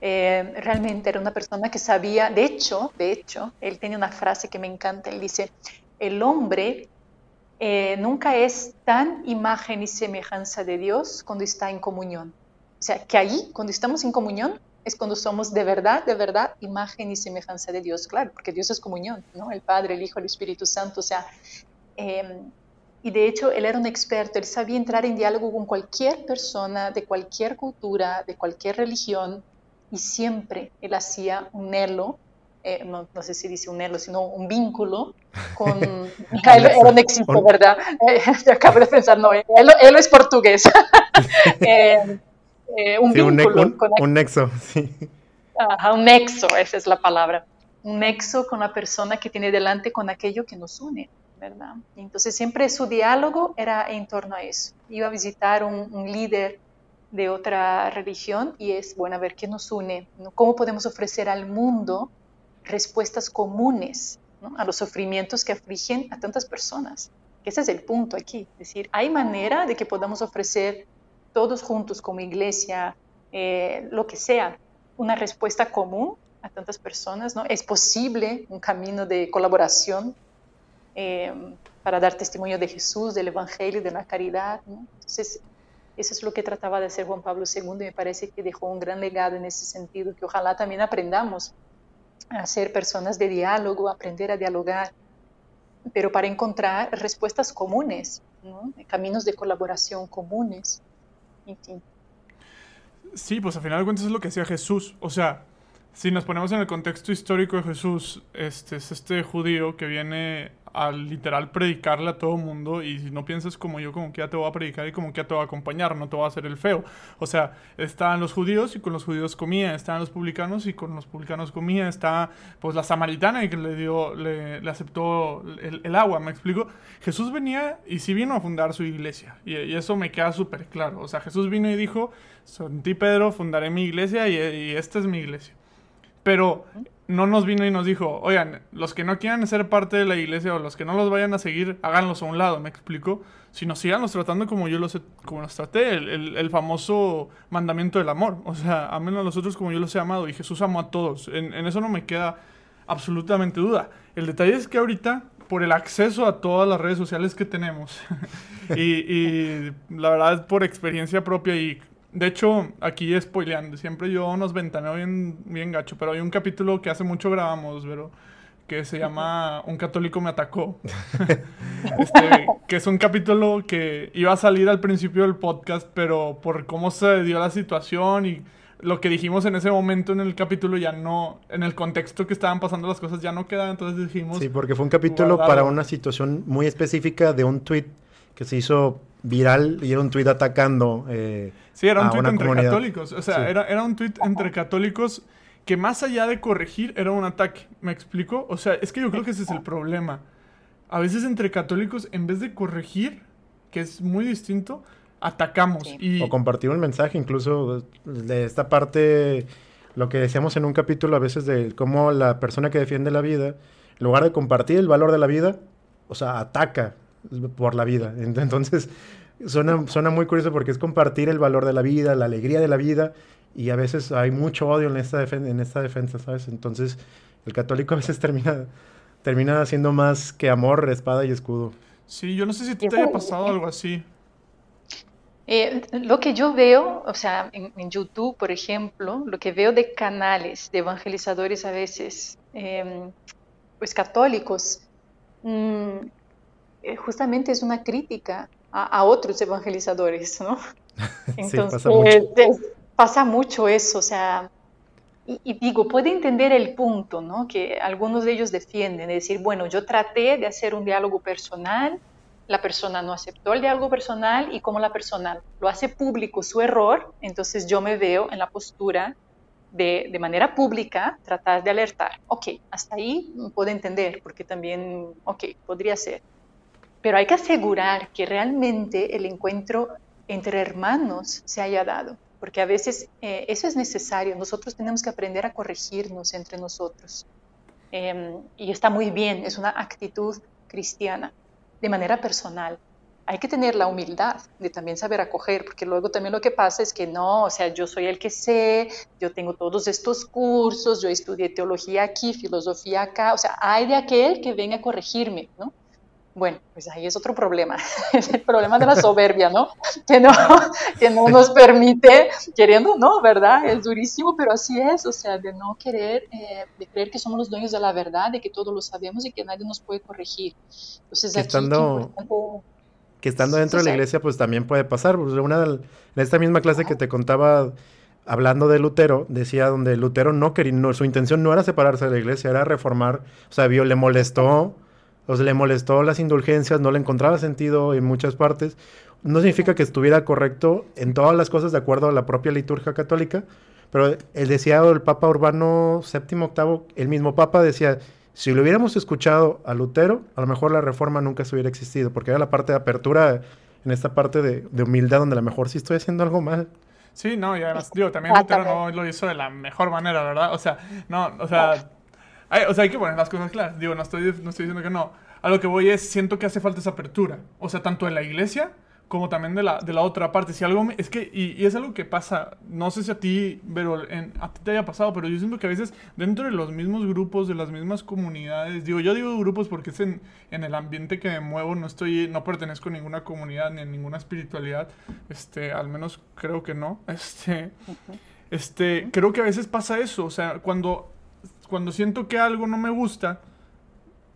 Eh, realmente era una persona que sabía, de hecho, de hecho, él tiene una frase que me encanta, él dice, el hombre eh, nunca es tan imagen y semejanza de Dios cuando está en comunión. O sea, que ahí, cuando estamos en comunión, es cuando somos de verdad, de verdad, imagen y semejanza de Dios, claro, porque Dios es comunión, ¿no? El Padre, el Hijo, el Espíritu Santo, o sea, eh, y de hecho él era un experto, él sabía entrar en diálogo con cualquier persona, de cualquier cultura, de cualquier religión, y siempre él hacía un elo, eh, no, sé si dice un elo, sino un vínculo con... era un éxito, ¿verdad? Eh, acabo de pensar, no, él, es portugués. Eh, un vínculo. Un, con un nexo, sí. Ajá, un nexo, esa es la palabra. Un nexo con la persona que tiene delante con aquello que nos une. Entonces siempre su diálogo era en torno a eso. Iba a visitar un, un líder de otra religión y es bueno a ver qué nos une, cómo podemos ofrecer al mundo respuestas comunes a los sufrimientos que afligen a tantas personas. Ese es el punto aquí, es decir, hay manera de que podamos ofrecer todos juntos como iglesia, eh, lo que sea, una respuesta común a tantas personas, ¿no? Es posible un camino de colaboración eh, para dar testimonio de Jesús, del Evangelio, de la caridad. Entonces, eso es lo que trataba de hacer Juan Pablo II y me parece que dejó un gran legado en ese sentido, que ojalá también aprendamos a ser personas de diálogo, aprender a dialogar, pero para encontrar respuestas comunes, caminos de colaboración comunes, en fin. Sí, pues al final de cuentas es lo que hacía Jesús. O sea, si nos ponemos en el contexto histórico de Jesús, este es este judío que viene al literal predicarle a todo mundo y si no piensas como yo, como que ya te voy a predicar y como que ya te voy a acompañar, no te voy a hacer el feo. O sea, estaban los judíos y con los judíos comía, estaban los publicanos y con los publicanos comía, está pues la samaritana y que le dio, le, aceptó el, agua, ¿me explico? Jesús venía y sí vino a fundar su iglesia y, y eso me queda súper claro. O sea, Jesús vino y dijo, son ti Pedro, fundaré mi iglesia y, y esta es mi iglesia. Pero no nos vino y nos dijo, oigan, los que no quieran ser parte de la iglesia o los que no los vayan a seguir, háganlos a un lado, ¿me explico? Si nos síganlos tratando como yo los, como los traté, el, el, el, famoso mandamiento del amor. O sea, amen a los otros como yo los he amado y Jesús amó a todos. En, en eso no me queda absolutamente duda. El detalle es que ahorita, por el acceso a todas las redes sociales que tenemos, y, y la verdad por experiencia propia y de hecho, aquí spoileando, siempre yo nos ventaneo bien, bien gacho, pero hay un capítulo que hace mucho grabamos, pero que se llama Un católico me atacó. este, que es un capítulo que iba a salir al principio del podcast, pero por cómo se dio la situación y lo que dijimos en ese momento en el capítulo ya no, en el contexto que estaban pasando las cosas ya no quedaba, entonces dijimos... Sí, porque fue un capítulo guardado. para una situación muy específica de un tweet que se hizo viral y era un tweet atacando. Eh, sí, era un tweet entre comunidad. católicos. O sea, sí. era, era un tweet entre católicos que más allá de corregir era un ataque. ¿Me explico? O sea, es que yo creo que ese es el problema. A veces entre católicos, en vez de corregir, que es muy distinto, atacamos. Sí. Y... O compartir un mensaje, incluso de esta parte, lo que decíamos en un capítulo a veces de cómo la persona que defiende la vida, en lugar de compartir el valor de la vida, o sea, ataca por la vida. Entonces, suena, suena muy curioso porque es compartir el valor de la vida, la alegría de la vida, y a veces hay mucho odio en esta, en esta defensa, ¿sabes? Entonces, el católico a veces termina, termina siendo más que amor, espada y escudo. Sí, yo no sé si te haya pasado algo así. Eh, lo que yo veo, o sea, en, en, YouTube, por ejemplo, lo que veo de canales de evangelizadores a veces, eh, pues católicos, mmm, justamente es una crítica a, a otros evangelizadores, ¿no? sí, Entonces, pasa, mucho. pasa mucho eso, o sea, y, y, digo, puede entender el punto, ¿no? Que algunos de ellos defienden, de decir, bueno, yo traté de hacer un diálogo personal, la persona no aceptó el diálogo personal y como la persona lo hace público su error, entonces yo me veo en la postura de, de, manera pública tratar de alertar. Ok, hasta ahí puedo entender, porque también, ok, podría ser. Pero hay que asegurar que realmente el encuentro entre hermanos se haya dado, porque a veces eh, eso es necesario. Nosotros tenemos que aprender a corregirnos entre nosotros. Eh, y está muy bien, es una actitud cristiana, de manera personal. Hay que tener la humildad de también saber acoger, porque luego también lo que pasa es que no, o sea, yo soy el que sé, yo tengo todos estos cursos, yo estudié teología aquí, filosofía acá, o sea, hay de aquel que venga a corregirme, ¿no? Bueno, pues ahí es otro problema, es el problema de la soberbia, ¿no? Que no, que no nos permite, queriendo, no, ¿verdad? Es durísimo, pero así es, o sea, de no querer, eh, de creer que somos los dueños de la verdad, de que todo lo sabemos y que nadie nos puede corregir. Entonces, que aquí, estando, que estando dentro sí, de la iglesia, pues también puede pasar. Pues, una, en esta misma clase que te contaba, hablando de Lutero, decía donde Lutero no quería, no, su intención no era separarse de la iglesia, era reformar, o sea, vio, le molestó o sea, le molestó las indulgencias, no le encontraba sentido en muchas partes. No significa que estuviera correcto en todas las cosas de acuerdo a la propia liturgia católica, pero él decía el Papa Urbano VII, VIII, el mismo Papa decía, si lo hubiéramos escuchado a Lutero, a lo mejor la reforma nunca se hubiera existido, porque era la parte de apertura en esta parte de, de humildad donde a lo mejor sí estoy haciendo algo mal. Sí, no, y además, digo, también Lutero no lo hizo de la mejor manera, ¿verdad? O sea, no, o sea hay, o sea, hay que poner las cosas claras. Digo, no estoy, no estoy diciendo que no. A lo que voy es, siento que hace falta esa apertura. O sea, tanto en la iglesia como también de la, de la otra parte. Si algo me, es que, y, y, es algo que pasa, no sé si a ti, pero en, a ti te haya pasado, pero yo siento que a veces dentro de los mismos grupos, de las mismas comunidades, digo, yo digo grupos porque es en, en el ambiente que me muevo, no estoy, no pertenezco a ninguna comunidad ni a ninguna espiritualidad, este, al menos creo que no, este, este, creo que a veces pasa eso, o sea, cuando, cuando siento que algo no me gusta,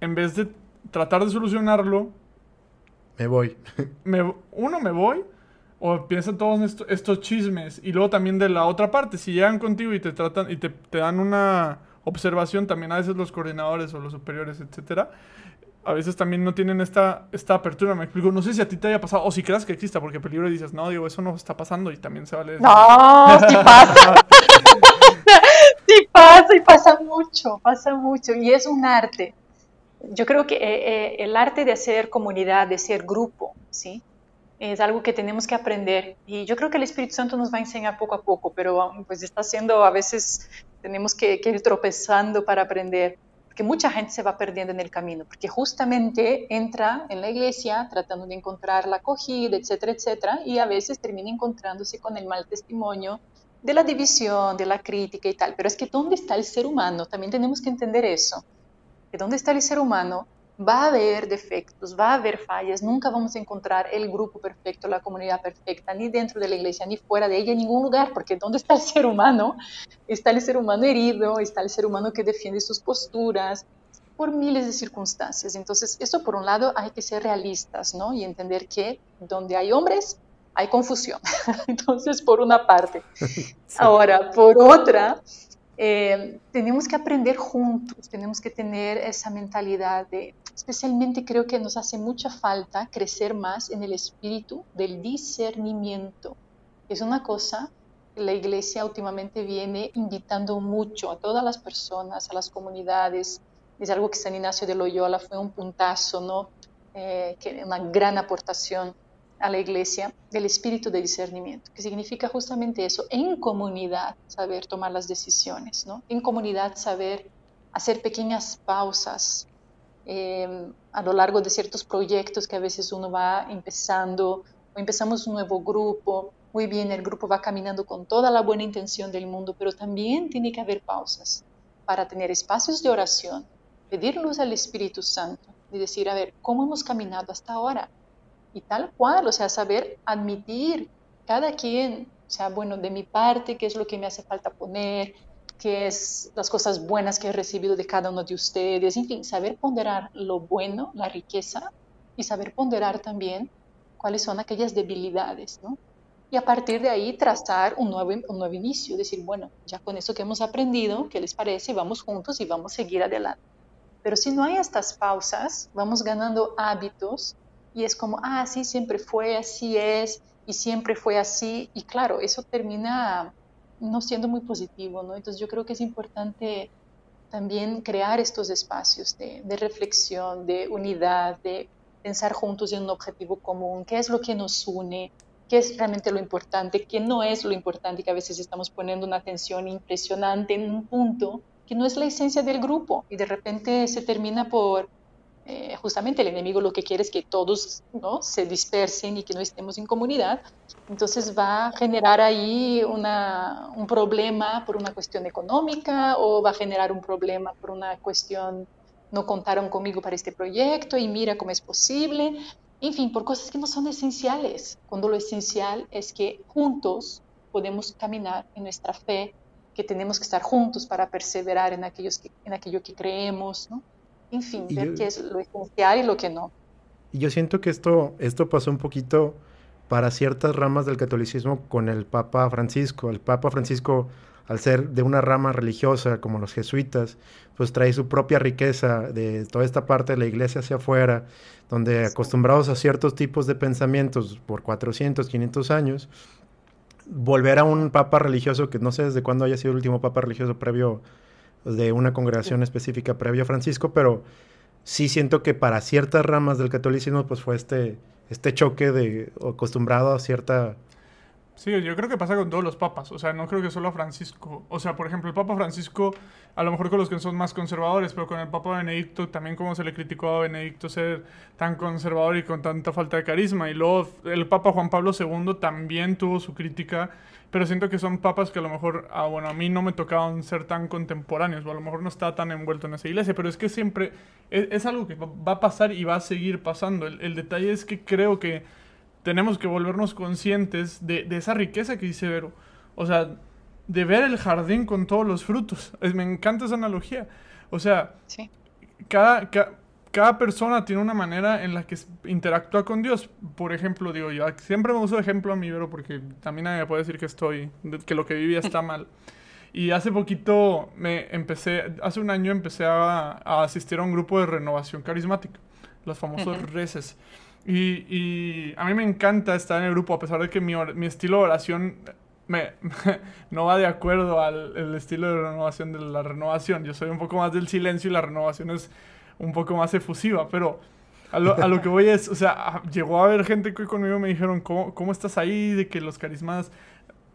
en vez de tratar de solucionarlo, me voy. me, uno, me voy. o piensa todos estos chismes y luego también de la otra parte, si llegan contigo y te tratan y te, te dan una observación, también a veces los coordinadores o los superiores, etcétera, a veces también no tienen esta, esta apertura, me explico. No sé si a ti te haya pasado, o si creas que exista, porque peligro y dices, no, digo, eso no está pasando y también se vale. No, sí pasa. sí pasa y pasa mucho, pasa mucho. Y es un arte. Yo creo que eh, eh, el arte de hacer comunidad, de ser grupo, ¿sí? Es algo que tenemos que aprender. Y yo creo que el Espíritu Santo nos va a enseñar poco a poco, pero pues está haciendo, a veces tenemos que, que ir tropezando para aprender porque mucha gente se va perdiendo en el camino, porque justamente entra en la iglesia tratando de encontrar la acogida, etcétera, etcétera, y a veces termina encontrándose con el mal testimonio de la división, de la crítica y tal. Pero es que ¿dónde está el ser humano? También tenemos que entender eso. Que ¿Dónde está el ser humano? Va a haber defectos, va a haber fallas, nunca vamos a encontrar el grupo perfecto, la comunidad perfecta, ni dentro de la iglesia, ni fuera de ella, en ningún lugar, porque ¿dónde está el ser humano? Está el ser humano herido, está el ser humano que defiende sus posturas por miles de circunstancias. Entonces, eso por un lado hay que ser realistas, ¿no? Y entender que donde hay hombres, hay confusión. Entonces, por una parte. Ahora, por otra, eh, tenemos que aprender juntos, tenemos que tener esa mentalidad de, especialmente creo que nos hace mucha falta crecer más en el espíritu del discernimiento. Es una cosa que la iglesia últimamente viene invitando mucho a todas las personas, a las comunidades. Es algo que San Ignacio de Loyola fue un puntazo, ¿no? Eh, que una gran aportación a la iglesia del espíritu de discernimiento, que significa justamente eso, en comunidad saber tomar las decisiones, ¿no? En comunidad saber hacer pequeñas pausas eh, a lo largo de ciertos proyectos que a veces uno va empezando o empezamos un nuevo grupo, muy bien, el grupo va caminando con toda la buena intención del mundo, pero también tiene que haber pausas para tener espacios de oración, pedir luz al Espíritu Santo y decir, a ver, ¿cómo hemos caminado hasta ahora? Y tal cual, o sea, saber admitir cada quien, o sea, bueno, de mi parte, qué es lo que me hace falta poner, qué es las cosas buenas que he recibido de cada uno de ustedes, en fin, saber ponderar lo bueno, la riqueza, y saber ponderar también cuáles son aquellas debilidades, ¿no? Y a partir de ahí trazar un nuevo, un nuevo inicio, decir, bueno, ya con eso que hemos aprendido, ¿qué les parece? Vamos juntos y vamos a seguir adelante. Pero si no hay estas pausas, vamos ganando hábitos y es como, ah, sí, siempre fue, así es, y siempre fue así, y claro, eso termina no siendo muy positivo, ¿no? Entonces yo creo que es importante también crear estos espacios de, de reflexión, de unidad, de pensar juntos en un objetivo común, qué es lo que nos une, qué es realmente lo importante, qué no es lo importante, que a veces estamos poniendo una atención impresionante en un punto que no es la esencia del grupo y de repente se termina por eh, justamente el enemigo lo que quiere es que todos ¿no? se dispersen y que no estemos en comunidad. Entonces va a generar ahí una, un problema por una cuestión económica o va a generar un problema por una cuestión no contaron conmigo para este proyecto y mira cómo es posible. En fin, por cosas que no son esenciales, cuando lo esencial es que juntos podemos caminar en nuestra fe, que tenemos que estar juntos para perseverar en, aquellos que, en aquello que creemos, ¿no? En fin, ver qué es lo esencial y lo que no. Y yo siento que esto, esto pasó un poquito para ciertas ramas del catolicismo con el Papa Francisco. El Papa Francisco, al ser de una rama religiosa como los jesuitas, pues trae su propia riqueza de toda esta parte de la iglesia hacia afuera, donde acostumbrados a ciertos tipos de pensamientos por 400, 500 años, volver a un papa religioso que no sé desde cuándo haya sido el último papa religioso previo de una congregación específica previa a Francisco, pero sí siento que para ciertas ramas del catolicismo pues fue este, este choque de acostumbrado a cierta... Sí, yo creo que pasa con todos los papas, o sea, no creo que solo a Francisco, o sea, por ejemplo, el Papa Francisco, a lo mejor con los que son más conservadores, pero con el Papa Benedicto también como se le criticó a Benedicto ser tan conservador y con tanta falta de carisma, y luego el Papa Juan Pablo II también tuvo su crítica pero siento que son papas que a lo mejor, ah, bueno, a mí no me tocaban ser tan contemporáneos, o a lo mejor no estaba tan envuelto en esa iglesia, pero es que siempre es, algo que va a pasar y va a seguir pasando. El, detalle es que creo que tenemos que volvernos conscientes de, esa riqueza que dice Vero. O sea, de ver el jardín con todos los frutos. me encanta esa analogía. O sea, cada, cada persona tiene una manera en la que interactúa con Dios. Por ejemplo, digo, yo siempre me uso de ejemplo a mí, pero porque también nadie me puede decir que estoy, que lo que vivía está mal. Y hace poquito me empecé, hace un año empecé a, asistir a un grupo de renovación carismática, los famosos reces. Y, y, a mí me encanta estar en el grupo, a pesar de que mi, mi estilo de oración me, no va de acuerdo al el estilo de renovación de la renovación. Yo soy un poco más del silencio y la renovación es un poco más efusiva, pero a lo, a lo que voy es, o sea, llegó a haber gente que conmigo me dijeron, ¿cómo, cómo estás ahí? De que los carismas,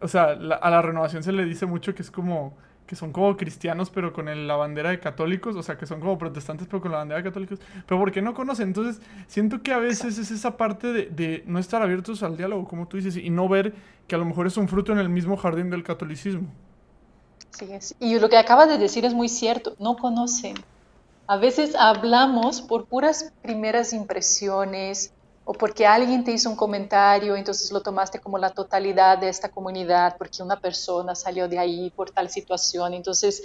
o sea, a la renovación se le dice mucho que es como, que son como cristianos, pero con la bandera de católicos, o sea, que son como protestantes, pero con la bandera de católicos, pero porque no conocen. Entonces, siento que a veces es esa parte de, de, no estar abiertos al diálogo, como tú dices, y no ver que a lo mejor es un fruto en el mismo jardín del catolicismo. Sí, es. y lo que acaba de decir es muy cierto, no conocen. A veces hablamos por puras primeras impresiones o porque alguien te hizo un comentario, entonces lo tomaste como la totalidad de esta comunidad, porque una persona salió de ahí por tal situación, entonces,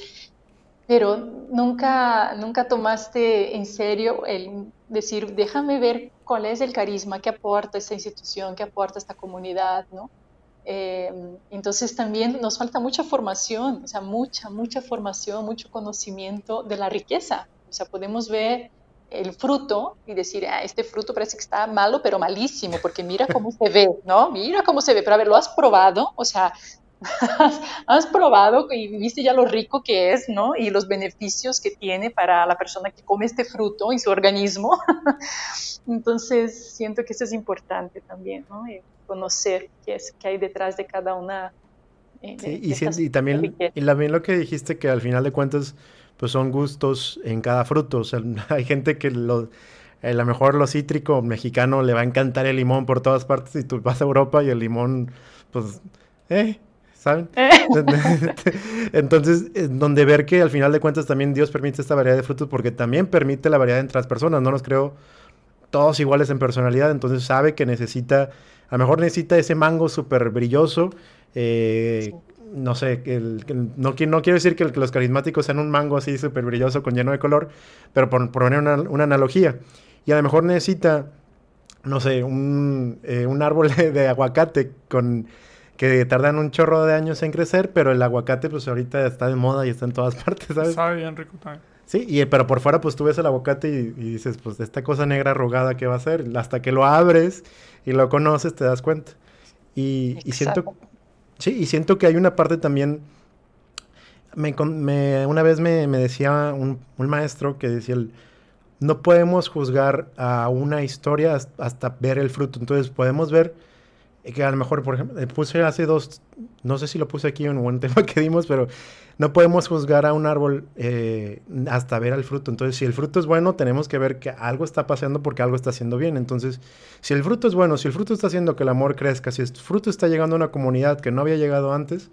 pero nunca, nunca tomaste en serio el decir, déjame ver cuál es el carisma que aporta esta institución, que aporta esta comunidad, ¿no? Eh, entonces también nos falta mucha formación, o sea, mucha, mucha formación, mucho conocimiento de la riqueza o sea, podemos ver el fruto y decir, ah, este fruto parece que está malo, pero malísimo, porque mira cómo se ve, ¿no? Mira cómo se ve, pero a ver, ¿lo has probado? O sea, has probado y viste ya lo rico que es, ¿no? Y los beneficios que tiene para la persona que come este fruto y su organismo. Entonces, siento que eso es importante también, ¿no? conocer qué, es, qué hay detrás de cada una. Eh, sí, y, y, también, y también lo que dijiste que al final de cuentas pues son gustos en cada fruto. O sea, hay gente que lo, a lo mejor lo cítrico mexicano le va a encantar el limón por todas partes y tú vas a Europa y el limón, pues, eh, ¿saben? Eh. Entonces, donde ver que al final de cuentas también Dios permite esta variedad de frutos porque también permite la variedad entre las personas. No nos creo todos iguales en personalidad, entonces sabe que necesita, a lo mejor necesita ese mango súper brilloso, eh, no sé, el, no, no, quiero decir que, los carismáticos sean un mango así súper brilloso con lleno de color, pero por, poner una, analogía. Y a lo mejor necesita, no sé, un, eh, un árbol de, aguacate con que tardan un chorro de años en crecer, pero el aguacate pues ahorita está de moda y está en todas partes, ¿sabes? Sabe bien rico también. Sí, y, pero por fuera pues tú ves el aguacate y, dices, pues esta cosa negra arrugada, ¿qué va a ser? Hasta que lo abres y lo conoces te das cuenta. Y, y siento Sí, y siento que hay una parte también. Me, una vez me, decía un, maestro que decía: no podemos juzgar a una historia hasta ver el fruto. Entonces podemos ver que a lo mejor, por ejemplo, puse hace dos, no sé si lo puse aquí en un tema que dimos, pero no podemos juzgar a un árbol eh, hasta ver el fruto. Entonces, si el fruto es bueno, tenemos que ver que algo está pasando porque algo está haciendo bien. Entonces, si el fruto es bueno, si el fruto está haciendo que el amor crezca, si el fruto está llegando a una comunidad que no había llegado antes,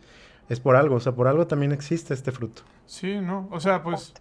es por algo. O sea, por algo también existe este fruto. Sí, ¿no? O sea, pues,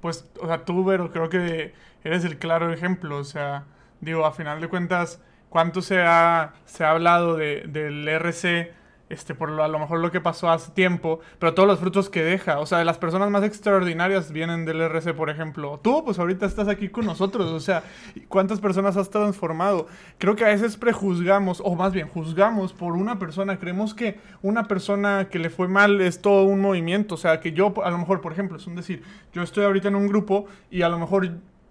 pues, o sea, tú, Vero, creo que eres el claro ejemplo. O sea, digo, a final de cuentas cuánto se ha, se ha hablado de, del RC, este, por lo, a lo mejor lo que pasó hace tiempo, pero todos los frutos que deja, o sea, las personas más extraordinarias vienen del RC, por ejemplo. Tú, pues ahorita estás aquí con nosotros, o sea, ¿cuántas personas has transformado? Creo que a veces prejuzgamos, o más bien juzgamos por una persona, creemos que una persona que le fue mal es todo un movimiento, o sea, que yo, a lo mejor, por ejemplo, es un decir, yo estoy ahorita en un grupo y a lo mejor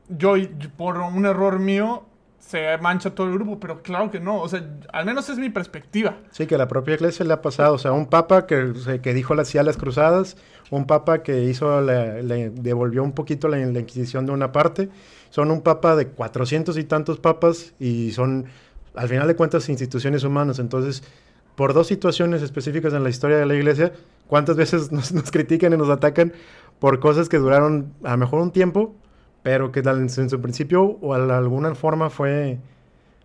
yo, por un error mío, se mancha todo el grupo, pero claro que no, o sea, al menos es mi perspectiva. Sí, que la propia iglesia le ha pasado, o sea, un papa que, que dijo las, las cruzadas, un papa que hizo, le, devolvió un poquito la, la, Inquisición de una parte, son un papa de cuatrocientos y tantos papas y son, al final de cuentas, instituciones humanas, entonces, por dos situaciones específicas en la historia de la iglesia, ¿cuántas veces nos, nos critican y nos atacan por cosas que duraron a lo mejor un tiempo? Pero que en su principio o de alguna forma fue,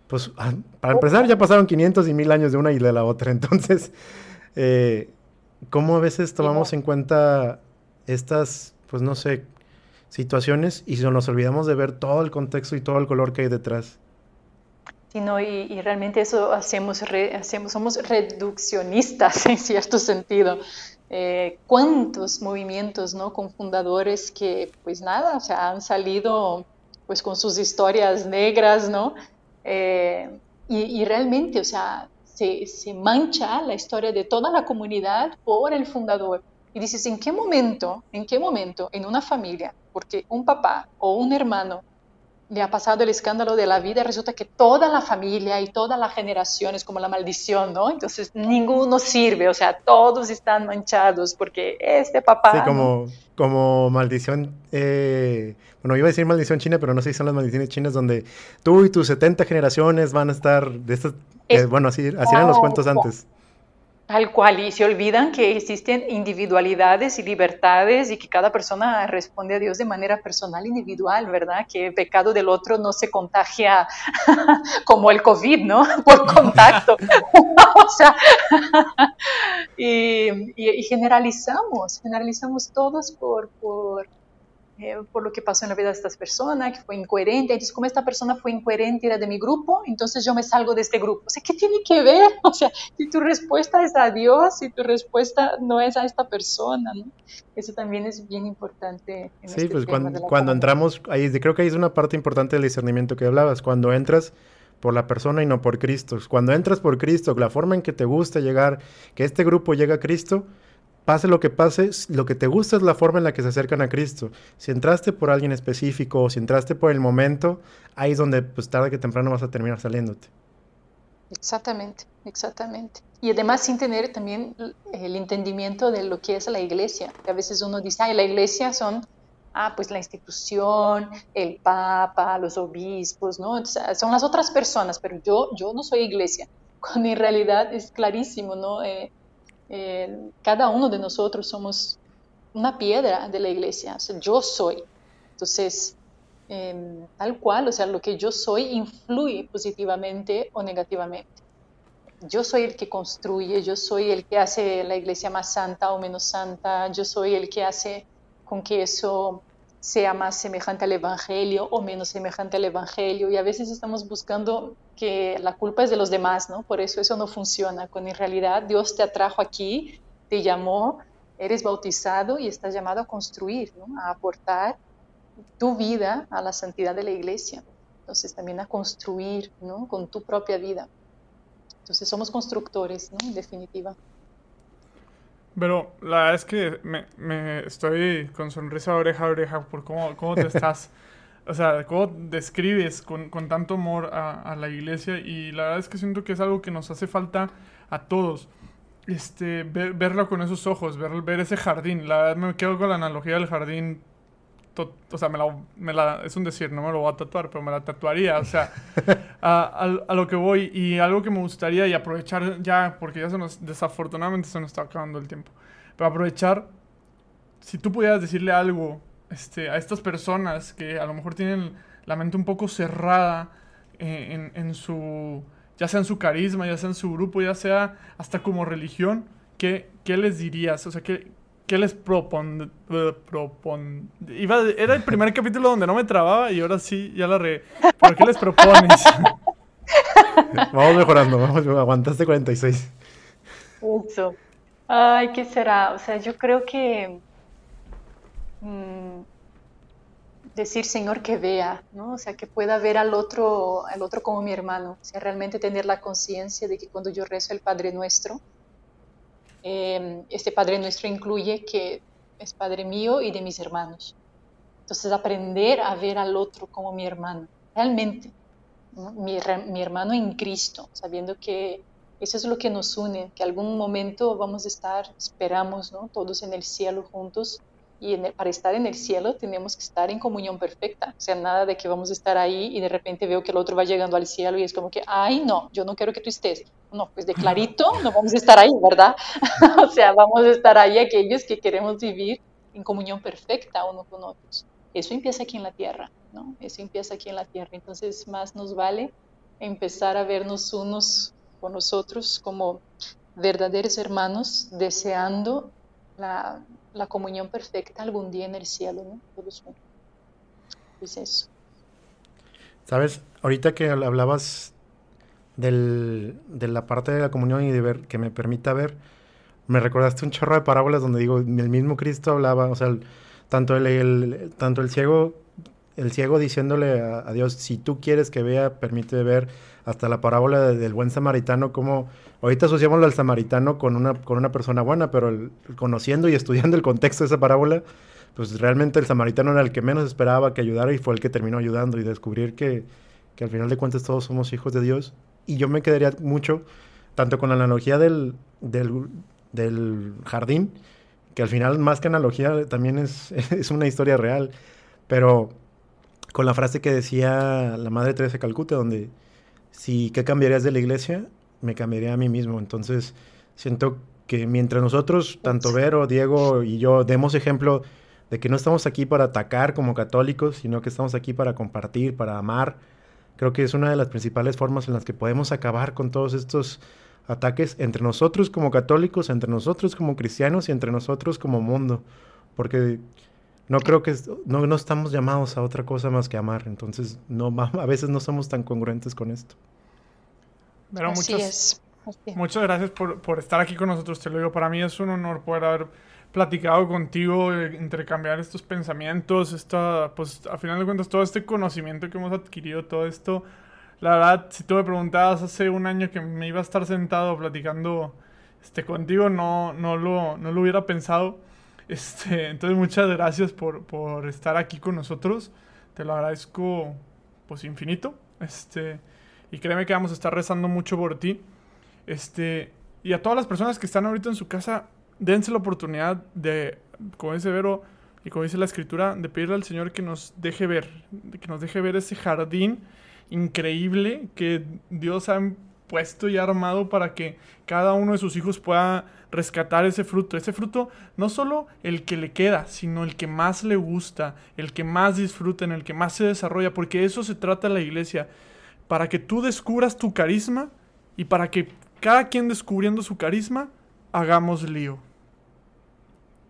pues, ah, para empezar ya pasaron 500 y 1000 años de una y de la otra, entonces, eh, ¿cómo a veces tomamos en cuenta estas, pues no sé, situaciones y nos olvidamos de ver todo el contexto y todo el color que hay detrás? Sí, no, y, realmente eso hacemos, hacemos, somos reduccionistas en cierto sentido. Eh, cuántos movimientos ¿no? con fundadores que, pues nada, o sea, han salido pues con sus historias negras, ¿no? Eh, y, realmente, o sea, se, se, mancha la historia de toda la comunidad por el fundador. Y dices, ¿en qué momento, en qué momento en una familia, porque un papá o un hermano le ha pasado el escándalo de la vida, resulta que toda la familia y toda la generación es como la maldición, ¿no? Entonces ninguno sirve, o sea, todos están manchados porque este papá... Sí, como, como maldición, eh, bueno, iba a decir maldición china, pero no sé si son las maldiciones chinas donde tú y tus 70 generaciones van a estar de estas... Eh, bueno, así, así eran los cuentos antes. Tal cual, y se olvidan que existen individualidades y libertades y que cada persona responde a Dios de manera personal, individual, ¿verdad? Que el pecado del otro no se contagia como el COVID, ¿no? Por contacto. o sea, y, y, generalizamos, generalizamos todos por, por eh, por lo que pasó en la vida de estas personas, que fue incoherente. Entonces, como esta persona fue incoherente, era de mi grupo, entonces yo me salgo de este grupo. O sea, ¿qué tiene que ver? O sea, si tu respuesta es a Dios, si tu respuesta no es a esta persona, ¿no? Eso también es bien importante. En sí, este pues cuando, cuando entramos, ahí creo que ahí es una parte importante del discernimiento que hablabas. Cuando entras por la persona y no por Cristo. Cuando entras por Cristo, la forma en que te gusta llegar, que este grupo llega a Cristo, pase lo que pase, lo que te gusta es la forma en la que se acercan a Cristo. Si entraste por alguien específico o si entraste por el momento, ahí es donde pues tarde que temprano vas a terminar saliéndote. Exactamente, exactamente. Y además sin tener también el entendimiento de lo que es la iglesia. Que a veces uno dice, ay, la iglesia son, ah, pues la institución, el papa, los obispos, ¿no? son las otras personas, pero yo, yo no soy iglesia. Cuando en realidad es clarísimo, ¿no? Eh, eh, cada uno de nosotros somos una piedra de la iglesia, yo soy. Entonces, em, tal cual, o sea, lo que yo soy influye positivamente o negativamente. Yo soy el que construye, yo soy el que hace la iglesia más santa o menos santa, yo soy el que hace con que eso sea más semejante al Evangelio o menos semejante al Evangelio. Y a veces estamos buscando que la culpa es de los demás, ¿no? Por eso eso no funciona, cuando en realidad Dios te atrajo aquí, te llamó, eres bautizado y estás llamado a construir, ¿no? A aportar tu vida a la santidad de la iglesia. Entonces también a construir, ¿no? Con tu propia vida. Entonces somos constructores, ¿no? En definitiva. Pero la verdad es que me, me estoy con sonrisa oreja a oreja por cómo, cómo te estás, o sea, cómo describes con, con tanto amor a, a, la iglesia y la verdad es que siento que es algo que nos hace falta a todos. Este, ver, verlo con esos ojos, ver, ver ese jardín. La verdad me quedo con la analogía del jardín o sea, me la, me la, es un decir, no me lo voy a tatuar, pero me la tatuaría, o sea, a, a, lo que voy y algo que me gustaría y aprovechar ya, porque ya se nos, desafortunadamente se nos está acabando el tiempo, pero aprovechar, si tú pudieras decirle algo este, a estas personas que a lo mejor tienen la mente un poco cerrada eh, en, en su, ya sea en su carisma, ya sea en su grupo, ya sea hasta como religión, ¿qué, qué les dirías? O sea, ¿qué, ¿Qué les propon... propon Iba, era el primer capítulo donde no me trababa y ahora sí, ya la re... ¿Pero qué les propones? vamos mejorando, vamos, aguantaste 46. Eso. Ay, ¿qué será? O sea, yo creo que... Mm, decir, Señor, que vea, ¿no? O sea, que pueda ver al otro, al otro como mi hermano. O sea, realmente tener la conciencia de que cuando yo rezo el Padre Nuestro, Em, este Padre Nuestro incluye que es Padre mío y de mis hermanos. Entonces aprender a ver al otro como mi hermano, realmente, mi, mi, hermano en Cristo, sabiendo que eso es lo que nos une, que algún momento vamos a estar, esperamos, ¿no? todos en el cielo juntos y para estar en el cielo tenemos que estar en comunión perfecta. O sea, nada de que vamos a estar ahí y de repente veo que el otro va llegando al cielo y es como que, ay, no, yo no quiero que tú estés. No, pues de clarito no vamos a estar ahí, ¿verdad? o sea, vamos a estar ahí aquellos que queremos vivir en comunión perfecta uno con otros. Eso empieza aquí en la tierra, ¿no? Eso empieza aquí en la tierra. Entonces, más nos vale empezar a vernos unos con nosotros como verdaderos hermanos, deseando la, la comunión perfecta algún día en el cielo, ¿no? Todos juntos. Es eso. Sabes, ahorita que hablabas del, de la parte de la comunión y de ver, que me permita ver, me recordaste un chorro de parábolas donde digo, el mismo Cristo hablaba, o sea, tanto el, tanto el ciego el ciego diciéndole a, Dios, si tú quieres que vea, permite ver hasta la parábola del buen samaritano, como ahorita asociamos al samaritano con una, con una persona buena, pero conociendo y estudiando el contexto de esa parábola, pues realmente el samaritano era el que menos esperaba que ayudara y fue el que terminó ayudando y descubrir que, que al final de cuentas todos somos hijos de Dios. Y yo me quedaría mucho, tanto con la analogía del, del, del jardín, que al final más que analogía también es, es una historia real, pero con la frase que decía la Madre Teresa de Calcuta, donde si qué cambiarías de la iglesia, me cambiaría a mí mismo. Entonces, siento que mientras nosotros, tanto Vero, Diego y yo, demos ejemplo de que no estamos aquí para atacar como católicos, sino que estamos aquí para compartir, para amar, creo que es una de las principales formas en las que podemos acabar con todos estos ataques entre nosotros como católicos, entre nosotros como cristianos y entre nosotros como mundo. Porque no creo que no, no estamos llamados a otra cosa más que amar. Entonces, no, a veces no somos tan congruentes con esto. Pero muchas, muchas gracias por, por, estar aquí con nosotros. Te lo digo, para mí es un honor poder haber platicado contigo, eh, intercambiar estos pensamientos, esta, pues a final de cuentas todo este conocimiento que hemos adquirido, todo esto. La verdad, si tú me preguntabas hace un año que me iba a estar sentado platicando este, contigo, no, no, lo, no lo hubiera pensado. Este, entonces, muchas gracias por, por, estar aquí con nosotros. Te lo agradezco, pues, infinito. Este, y créeme que vamos a estar rezando mucho por ti. Este, y a todas las personas que están ahorita en su casa, dense la oportunidad de, como dice Vero y como dice la escritura, de pedirle al Señor que nos deje ver, que nos deje ver ese jardín increíble que Dios ha puesto y armado para que cada uno de sus hijos pueda rescatar ese fruto. Ese fruto no solo el que le queda, sino el que más le gusta, el que más disfruta, en el que más se desarrolla, porque eso se trata la iglesia, para que tú descubras tu carisma y para que cada quien descubriendo su carisma hagamos lío.